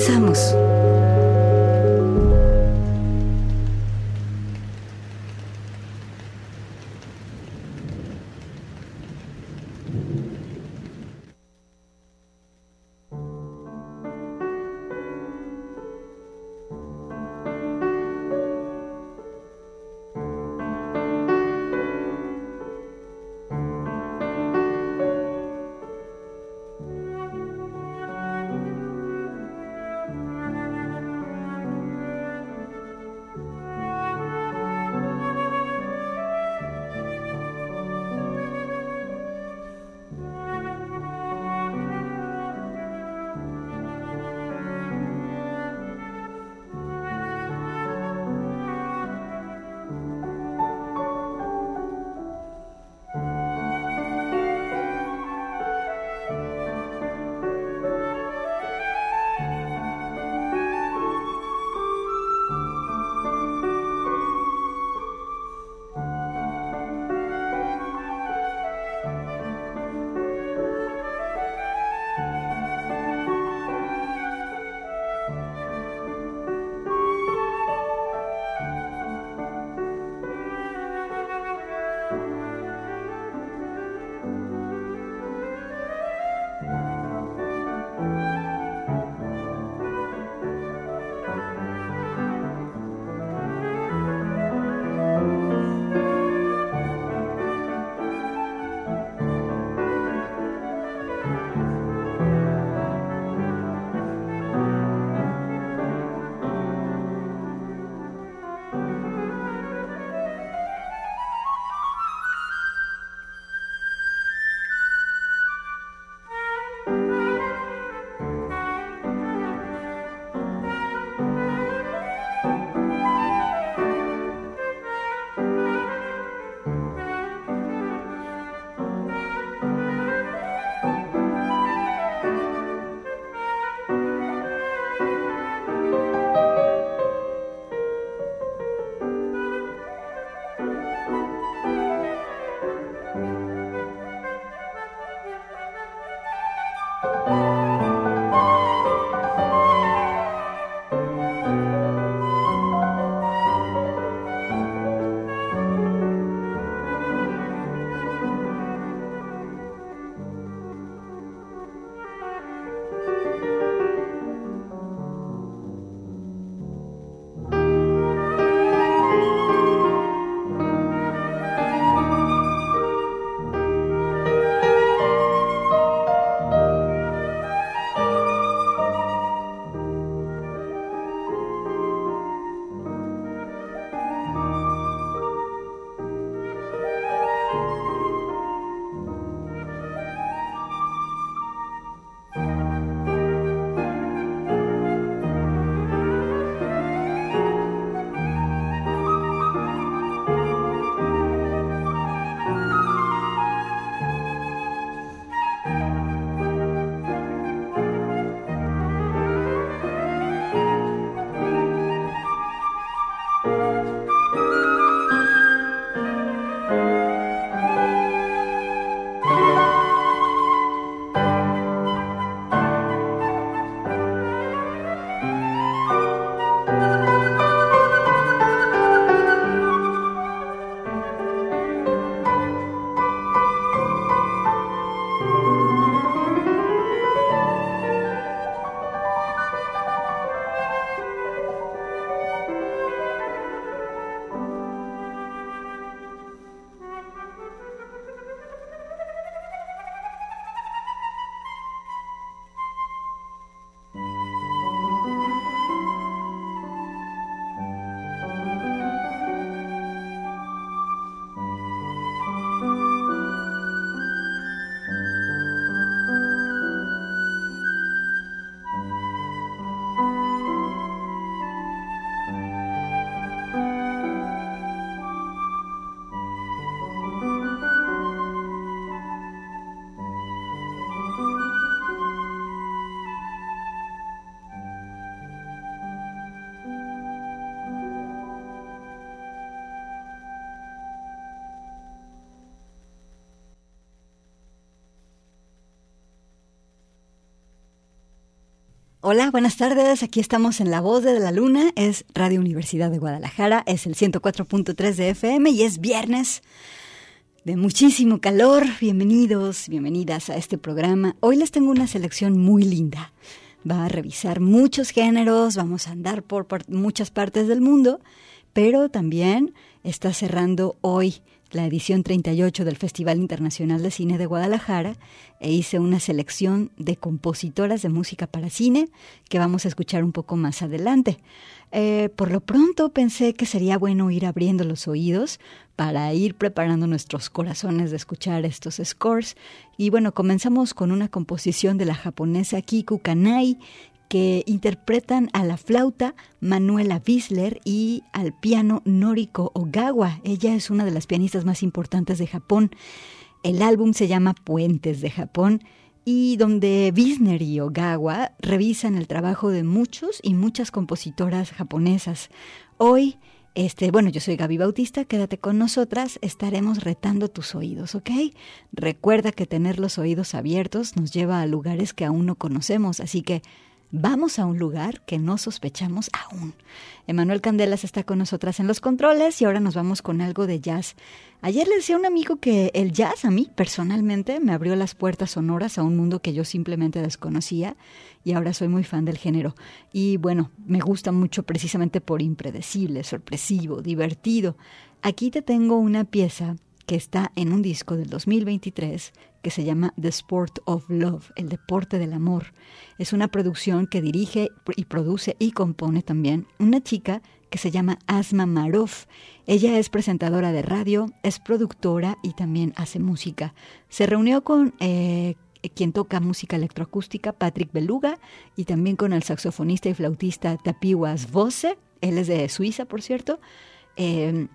Comenzamos. Hola, buenas tardes. Aquí estamos en La Voz de la Luna. Es Radio Universidad de Guadalajara. Es el 104.3 de FM y es viernes de muchísimo calor. Bienvenidos, bienvenidas a este programa. Hoy les tengo una selección muy linda. Va a revisar muchos géneros, vamos a andar por, muchas partes del mundo, pero también está cerrando hoy la edición 38 del Festival Internacional de Cine de Guadalajara e hice una selección de compositoras de música para cine que vamos a escuchar un poco más adelante. Eh, por lo pronto pensé que sería bueno ir abriendo los oídos para ir preparando nuestros corazones de escuchar estos scores. Y bueno, comenzamos con una composición de la japonesa Kiku Kanai que interpretan a la flauta Manuela Wiesler y al piano Noriko Ogawa. Ella es una de las pianistas más importantes de Japón. El álbum se llama Puentes de Japón y donde Wiesner y Ogawa revisan el trabajo de muchos y muchas compositoras japonesas. Hoy este, bueno, yo soy Gaby Bautista, quédate con nosotras, estaremos retando tus oídos, ¿ok? Recuerda que tener los oídos abiertos nos lleva a lugares que aún no conocemos, así que Vamos a un lugar que no sospechamos aún. Emanuel Candelas está con nosotras en los controles y ahora nos vamos con algo de jazz. Ayer le decía a un amigo que el jazz a mí personalmente me abrió las puertas sonoras a un mundo que yo simplemente desconocía y ahora soy muy fan del género. Y bueno, me gusta mucho precisamente por impredecible, sorpresivo, divertido. Aquí te tengo una pieza que está en un disco del 2023 que se llama The Sport of Love, el deporte del amor. Es una producción que dirige y produce y compone también una chica que se llama Asma Maroff. Ella es presentadora de radio, es productora y también hace música. Se reunió con eh, quien toca música electroacústica, Patrick Beluga, y también con el saxofonista y flautista Tapiwas Voce. Él es de Suiza, por cierto. Eh,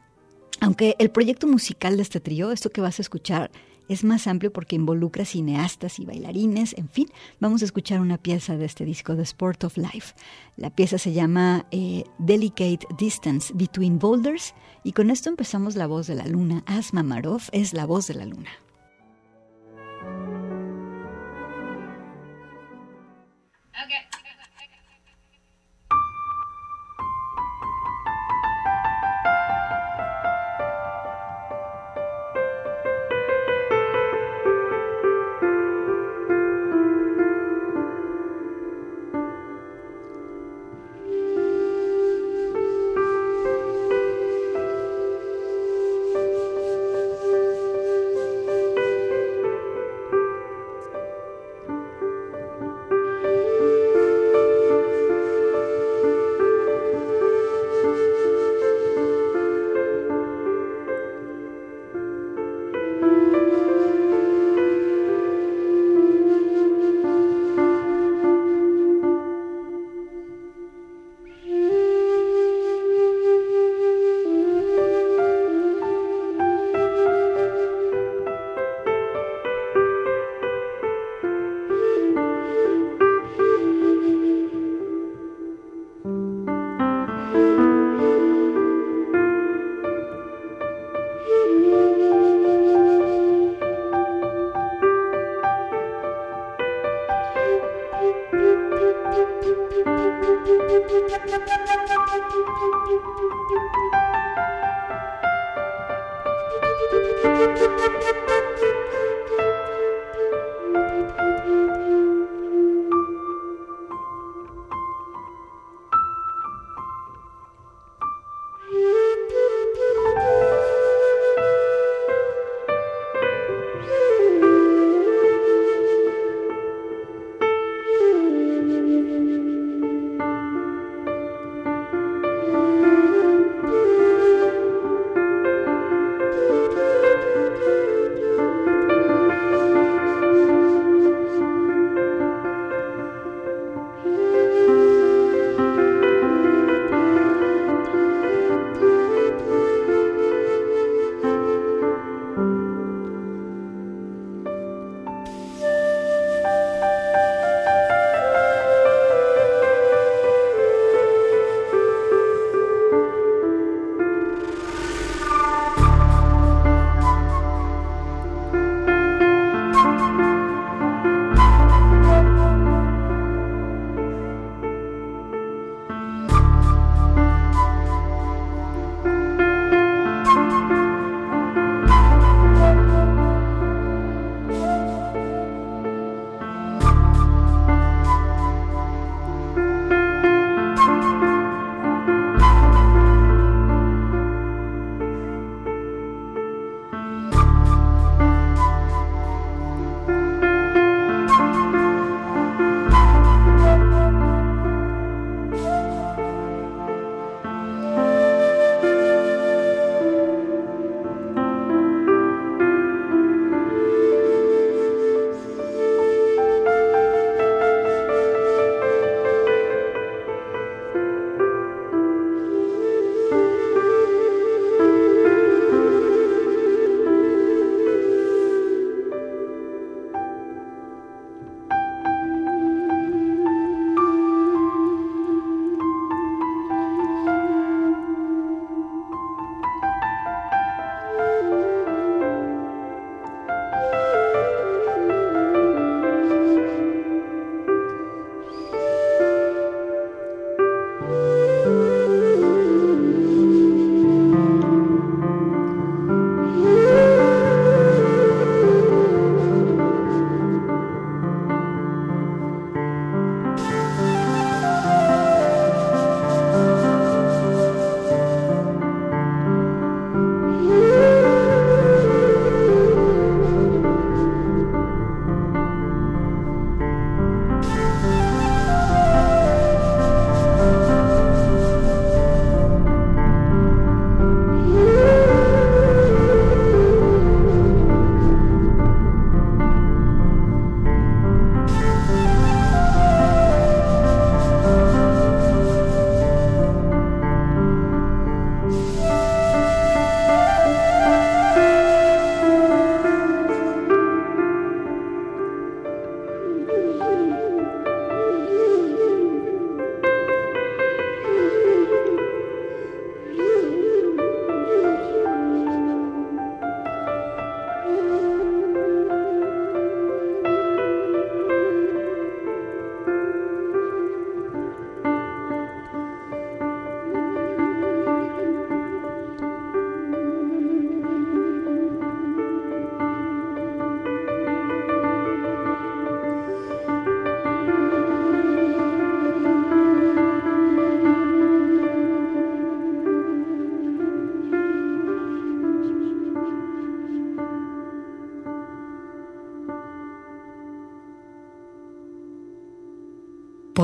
aunque el proyecto musical de este trío, esto que vas a escuchar, es más amplio porque involucra cineastas y bailarines, en fin, vamos a escuchar una pieza de este disco, The Sport of Life. La pieza se llama eh, Delicate Distance Between Boulders y con esto empezamos La Voz de la Luna. Asma Marov es La Voz de la Luna.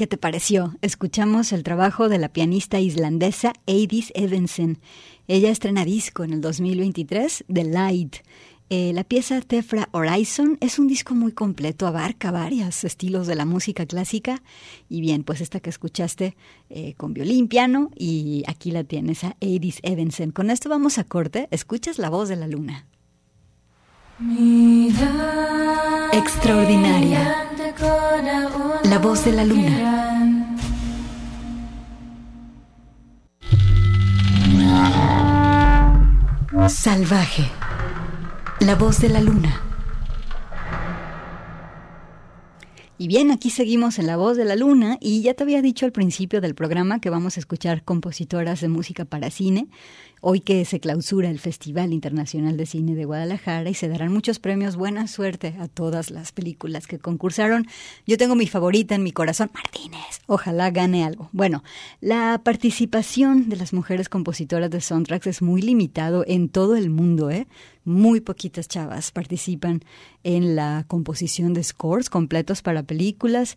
¿Qué te pareció? Escuchamos el trabajo de la pianista islandesa Eidis Evensen. Ella estrena disco en el 2023, The Light. Eh, la pieza Tefra Horizon es un disco muy completo, abarca varios estilos de la música clásica. Y bien, pues esta que escuchaste eh, con violín, piano, y aquí la tienes a Eidis Evensen. Con esto vamos a corte. Escuchas la voz de la luna. Extraordinaria. La voz de la luna. Salvaje. La voz de la luna. Y bien, aquí seguimos en La Voz de la Luna y ya te había dicho al principio del programa que vamos a escuchar compositoras de música para cine hoy que se clausura el Festival Internacional de Cine de Guadalajara y se darán muchos premios. Buena suerte a todas las películas que concursaron. Yo tengo mi favorita en mi corazón, Martínez. Ojalá gane algo. Bueno, la participación de las mujeres compositoras de soundtracks es muy limitado en todo el mundo, ¿eh? Muy poquitas chavas participan en la composición de scores completos para películas.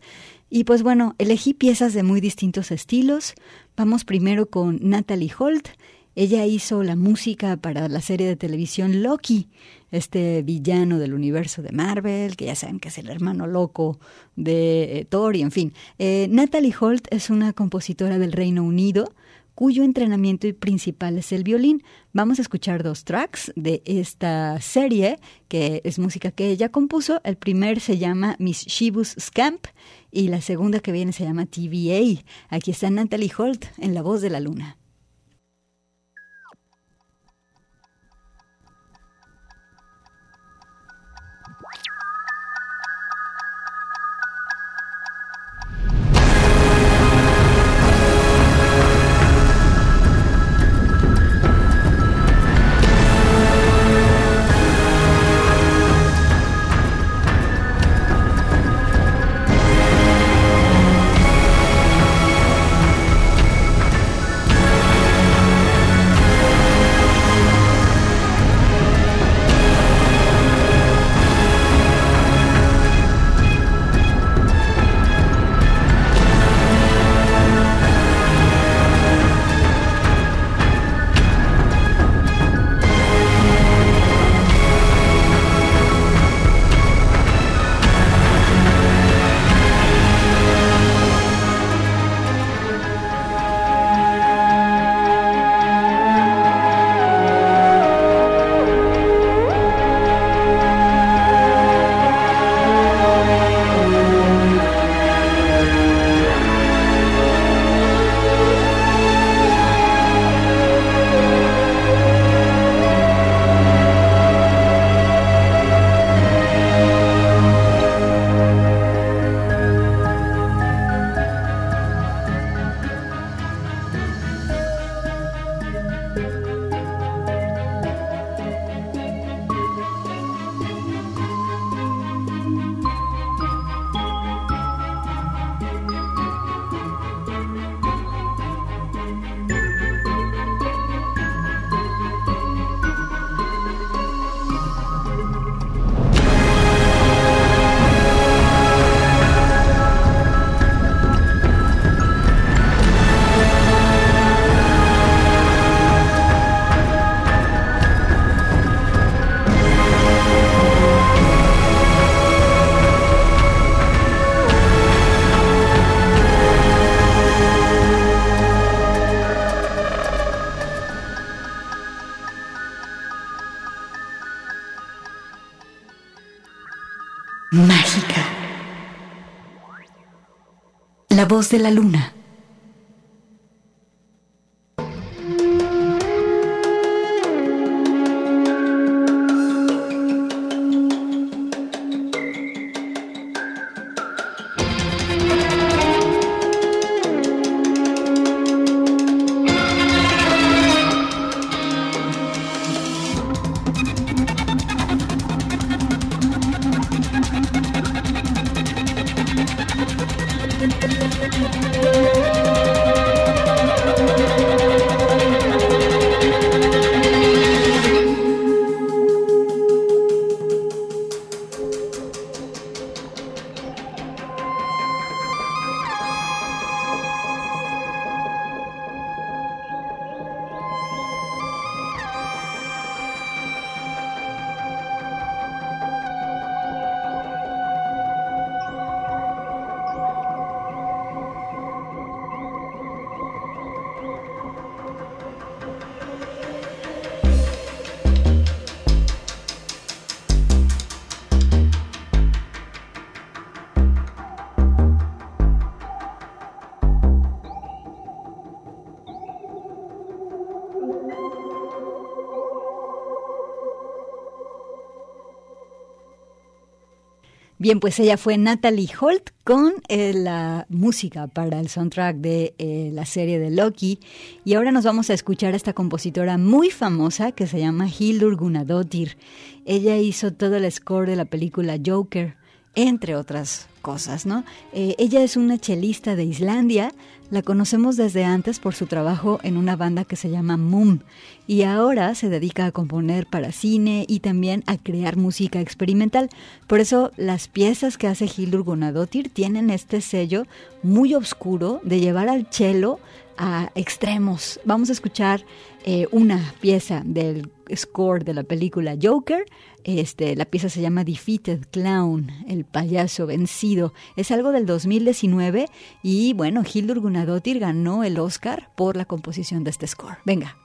Y pues bueno, elegí piezas de muy distintos estilos. Vamos primero con Natalie Holt. Ella hizo la música para la serie de televisión Loki, este villano del universo de Marvel, que ya saben que es el hermano loco de eh, Thor y en fin. Eh, Natalie Holt es una compositora del Reino Unido cuyo entrenamiento principal es el violín. Vamos a escuchar dos tracks de esta serie, que es música que ella compuso. El primer se llama Miss Shibus Scamp y la segunda que viene se llama TVA. Aquí está Natalie Holt en La Voz de la Luna. De la luna. Bien, pues ella fue Natalie Holt con eh, la música para el soundtrack de eh, la serie de Loki. Y ahora nos vamos a escuchar a esta compositora muy famosa que se llama Hildur Gunnadóttir. Ella hizo todo el score de la película Joker, entre otras cosas, ¿no? Eh, ella es una chelista de Islandia, la conocemos desde antes por su trabajo en una banda que se llama Moom y ahora se dedica a componer para cine y también a crear música experimental. Por eso las piezas que hace Hildur Gunnadóttir tienen este sello muy oscuro de llevar al cello a extremos. Vamos a escuchar eh, una pieza del score de la película Joker. Este, la pieza se llama Defeated Clown, el payaso vencido. Es algo del 2019 y bueno, Hildur Gunnadóttir ganó el Oscar por la composición de este score. Venga.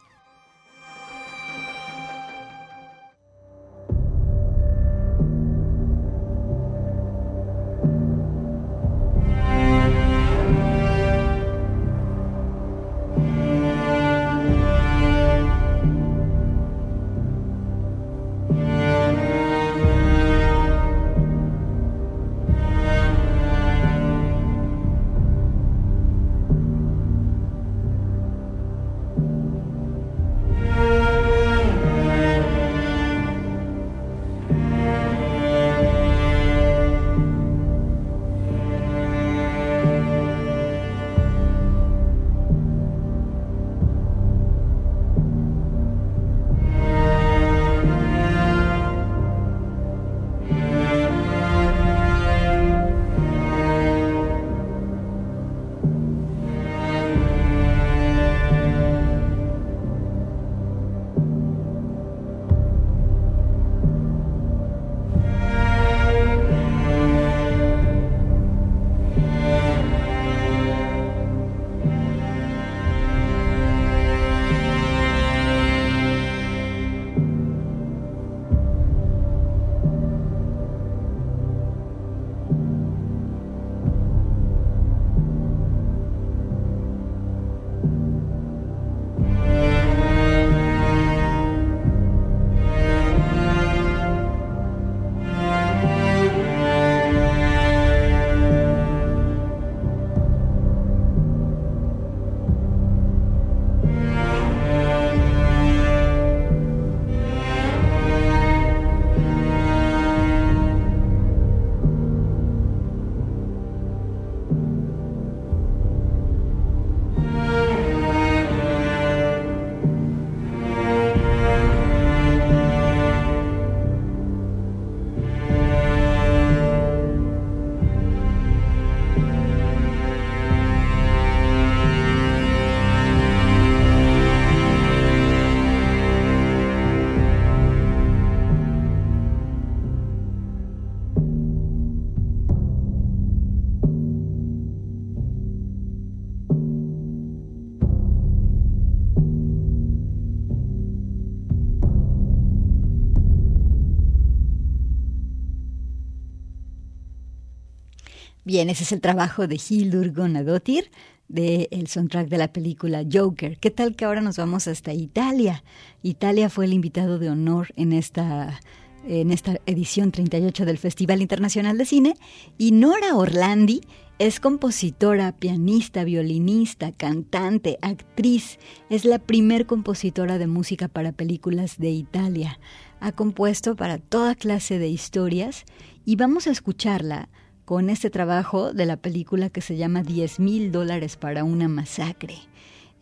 Bien, ese es el trabajo de Hildur Gonadotir del soundtrack de la película Joker. ¿Qué tal que ahora nos vamos hasta Italia? Italia fue el invitado de honor en esta en esta edición 38 del Festival Internacional de Cine y Nora Orlandi es compositora, pianista, violinista, cantante, actriz. Es la primer compositora de música para películas de Italia. Ha compuesto para toda clase de historias y vamos a escucharla con este trabajo de la película que se llama 10 mil dólares para una masacre.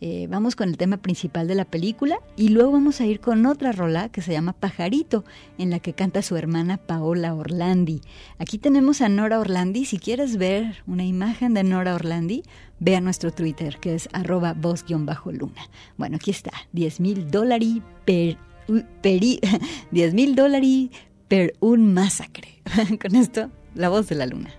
Eh, vamos con el tema principal de la película y luego vamos a ir con otra rola que se llama Pajarito, en la que canta su hermana Paola Orlandi. Aquí tenemos a Nora Orlandi. Si quieres ver una imagen de Nora Orlandi, ve a nuestro Twitter, que es arroba voz-luna. Bueno, aquí está, 10 mil dólares per, 10 mil dólares per un masacre. con esto la voz de la luna.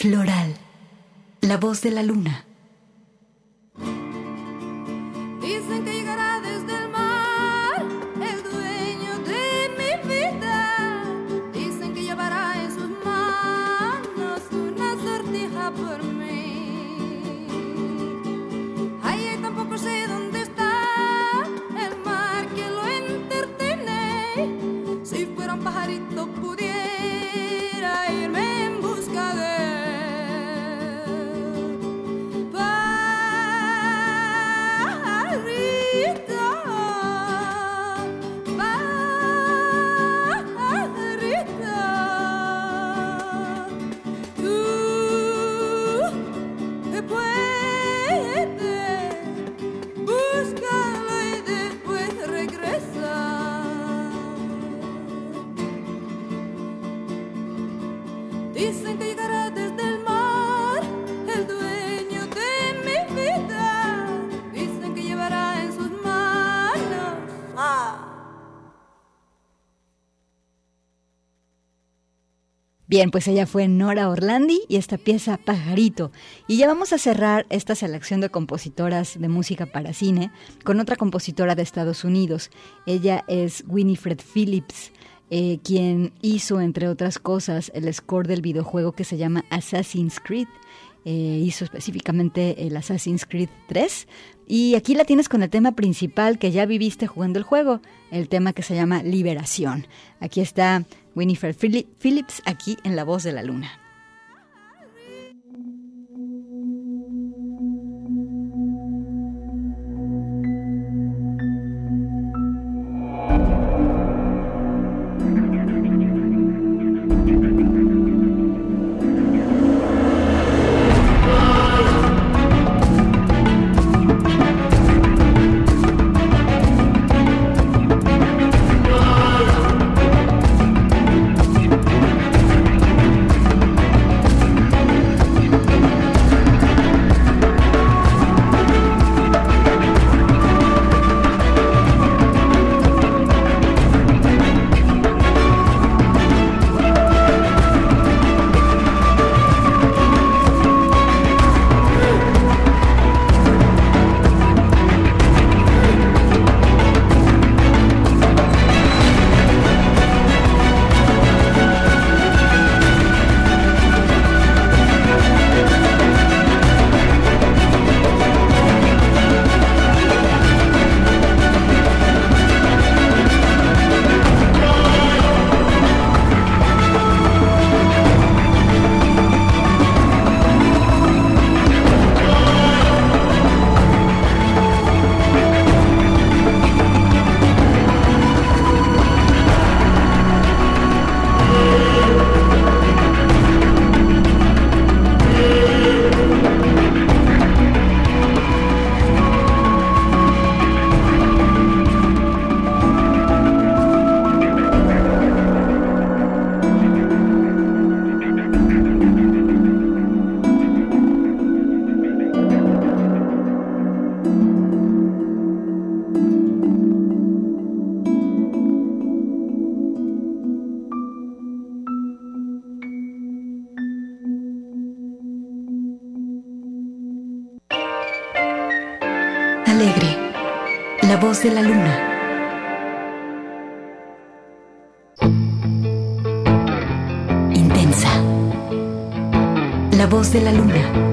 Floral, la voz de la luna. Bien, pues ella fue Nora Orlandi y esta pieza Pajarito. Y ya vamos a cerrar esta selección de compositoras de música para cine con otra compositora de Estados Unidos. Ella es Winifred Phillips. Eh, quien hizo, entre otras cosas, el score del videojuego que se llama Assassin's Creed. Eh, hizo específicamente el Assassin's Creed 3. Y aquí la tienes con el tema principal que ya viviste jugando el juego, el tema que se llama Liberación. Aquí está Winifred Phillips aquí en La Voz de la Luna. De la luna.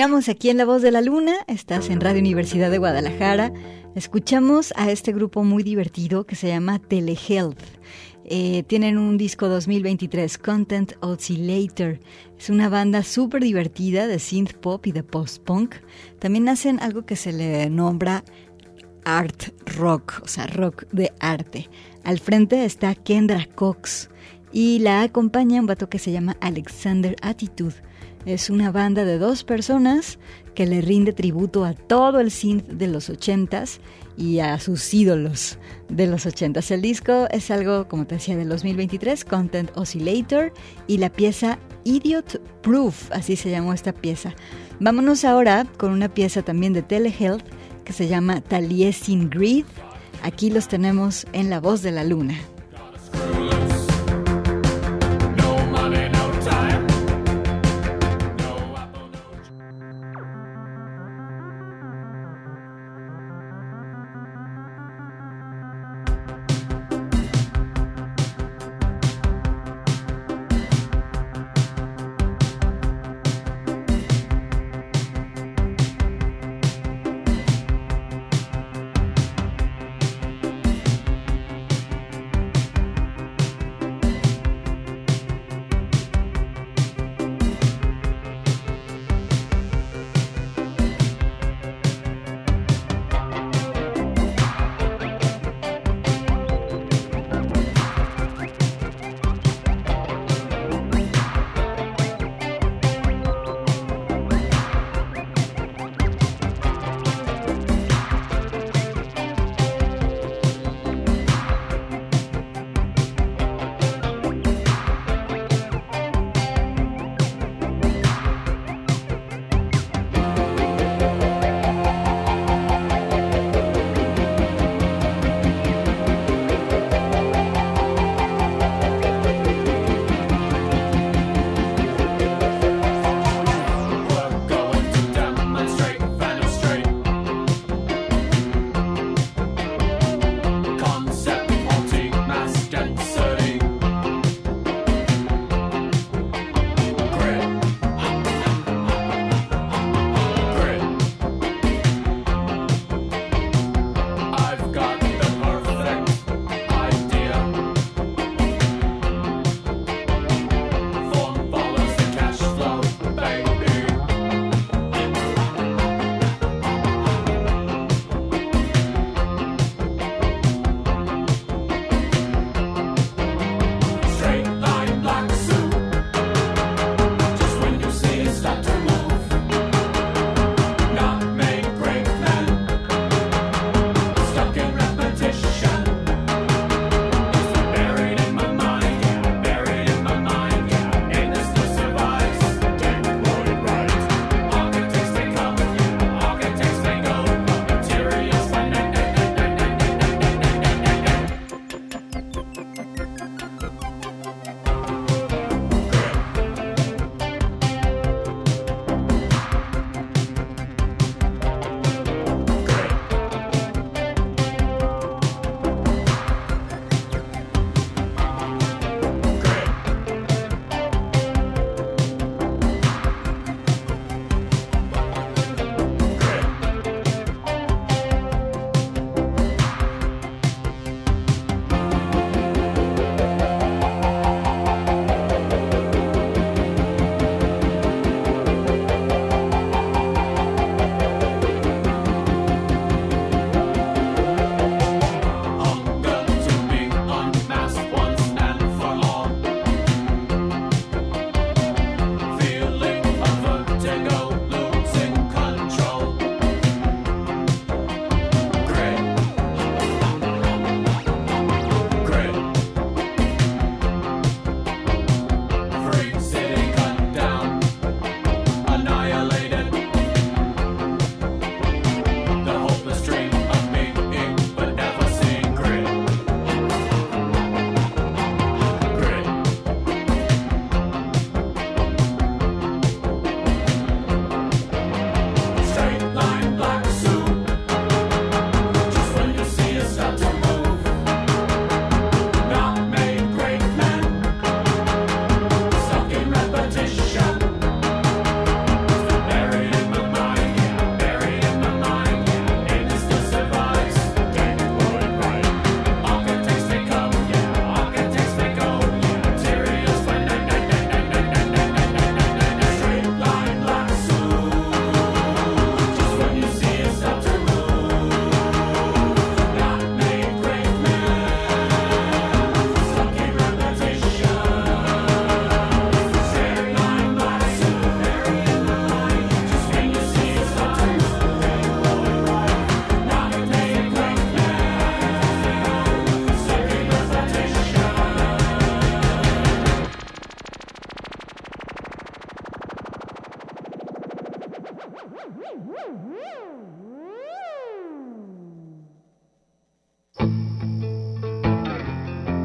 Continuamos aquí en La Voz de la Luna, estás en Radio Universidad de Guadalajara. Escuchamos a este grupo muy divertido que se llama Telehealth. Eh, tienen un disco 2023, Content Oscillator. Es una banda súper divertida de synth pop y de post-punk. También hacen algo que se le nombra art rock, o sea, rock de arte. Al frente está Kendra Cox y la acompaña un vato que se llama Alexander Attitude. Es una banda de dos personas que le rinde tributo a todo el synth de los ochentas y a sus ídolos de los ochentas. El disco es algo, como te decía, del 2023, Content Oscillator, y la pieza Idiot Proof, así se llamó esta pieza. Vámonos ahora con una pieza también de Telehealth que se llama Taliesin Greed. Aquí los tenemos en La Voz de la Luna.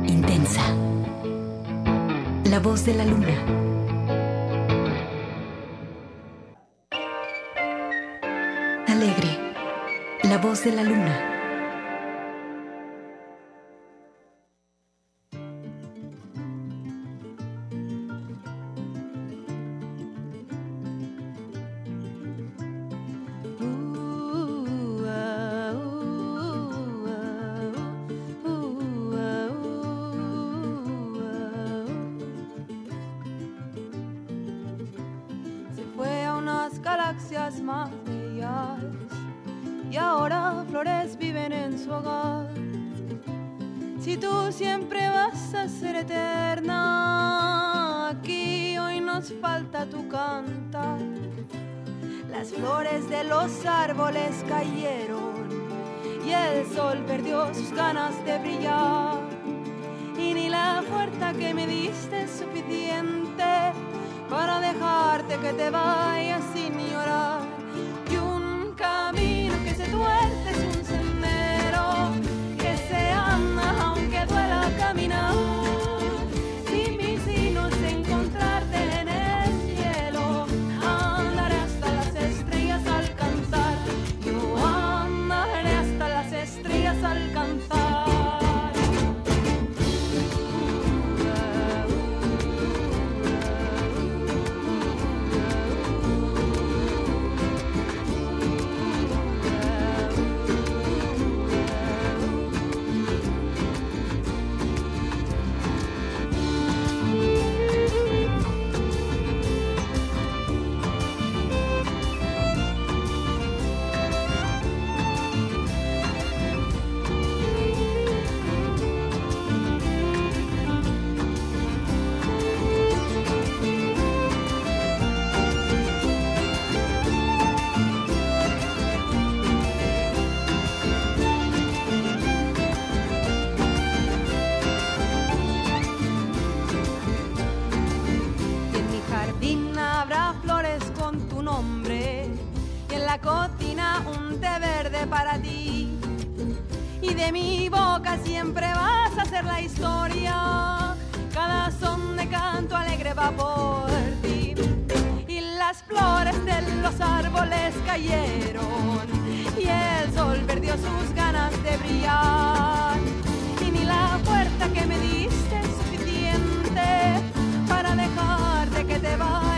Intensa. La voz de la luna. alegre. La voz de la luna. mi boca siempre vas a hacer la historia. Cada son de canto alegre va por ti. Y las flores de los árboles cayeron. Y el sol perdió sus ganas de brillar. Y ni la puerta que me diste es suficiente para dejarte que te vayas.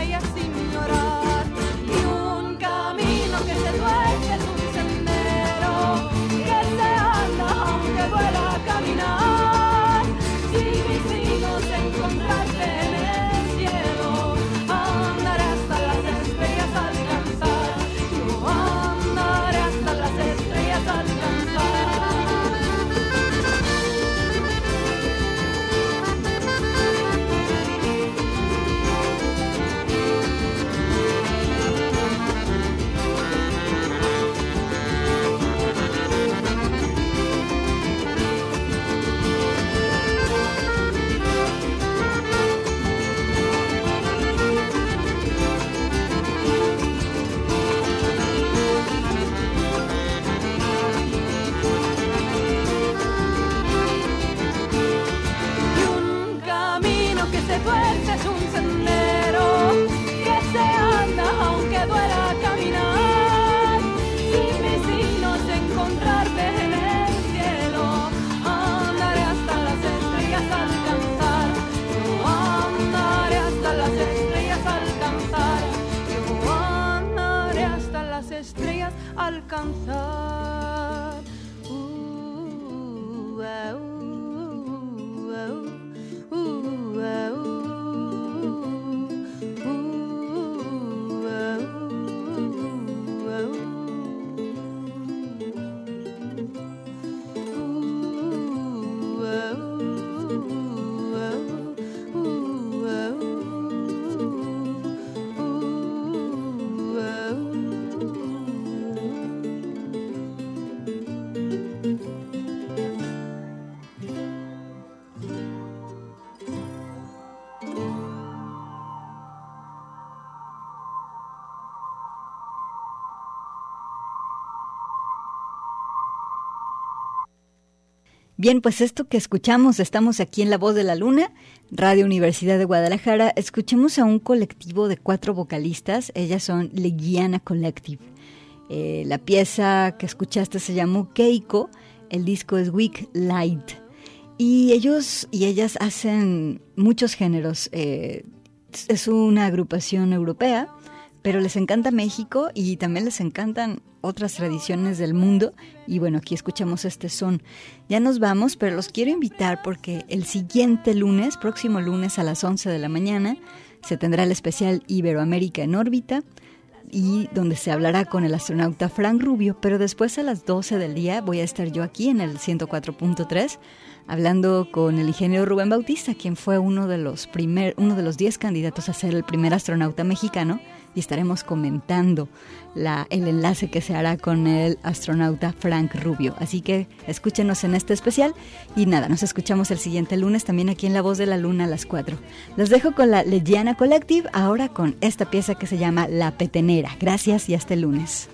Bien, pues esto que escuchamos, estamos aquí en La Voz de la Luna, Radio Universidad de Guadalajara. Escuchemos a un colectivo de cuatro vocalistas. Ellas son Leguiana Collective. Eh, la pieza que escuchaste se llamó Keiko. El disco es Week Light. Y ellos y ellas hacen muchos géneros. Eh, es una agrupación europea pero les encanta México y también les encantan otras tradiciones del mundo. Y bueno, aquí escuchamos este son. Ya nos vamos, pero los quiero invitar porque el siguiente lunes, próximo lunes a las 11 de la mañana, se tendrá el especial Iberoamérica en órbita y donde se hablará con el astronauta Frank Rubio, pero después a las 12 del día voy a estar yo aquí en el 104.3 hablando con el ingeniero Rubén Bautista, quien fue uno de los primer, uno de los 10 candidatos a ser el primer astronauta mexicano y estaremos comentando la, el enlace que se hará con el astronauta Frank Rubio. Así que escúchenos en este especial y nada, nos escuchamos el siguiente lunes también aquí en La Voz de la Luna a las 4. Los dejo con la Legiana Collective, ahora con esta pieza que se llama La Petenera. Gracias y hasta el lunes.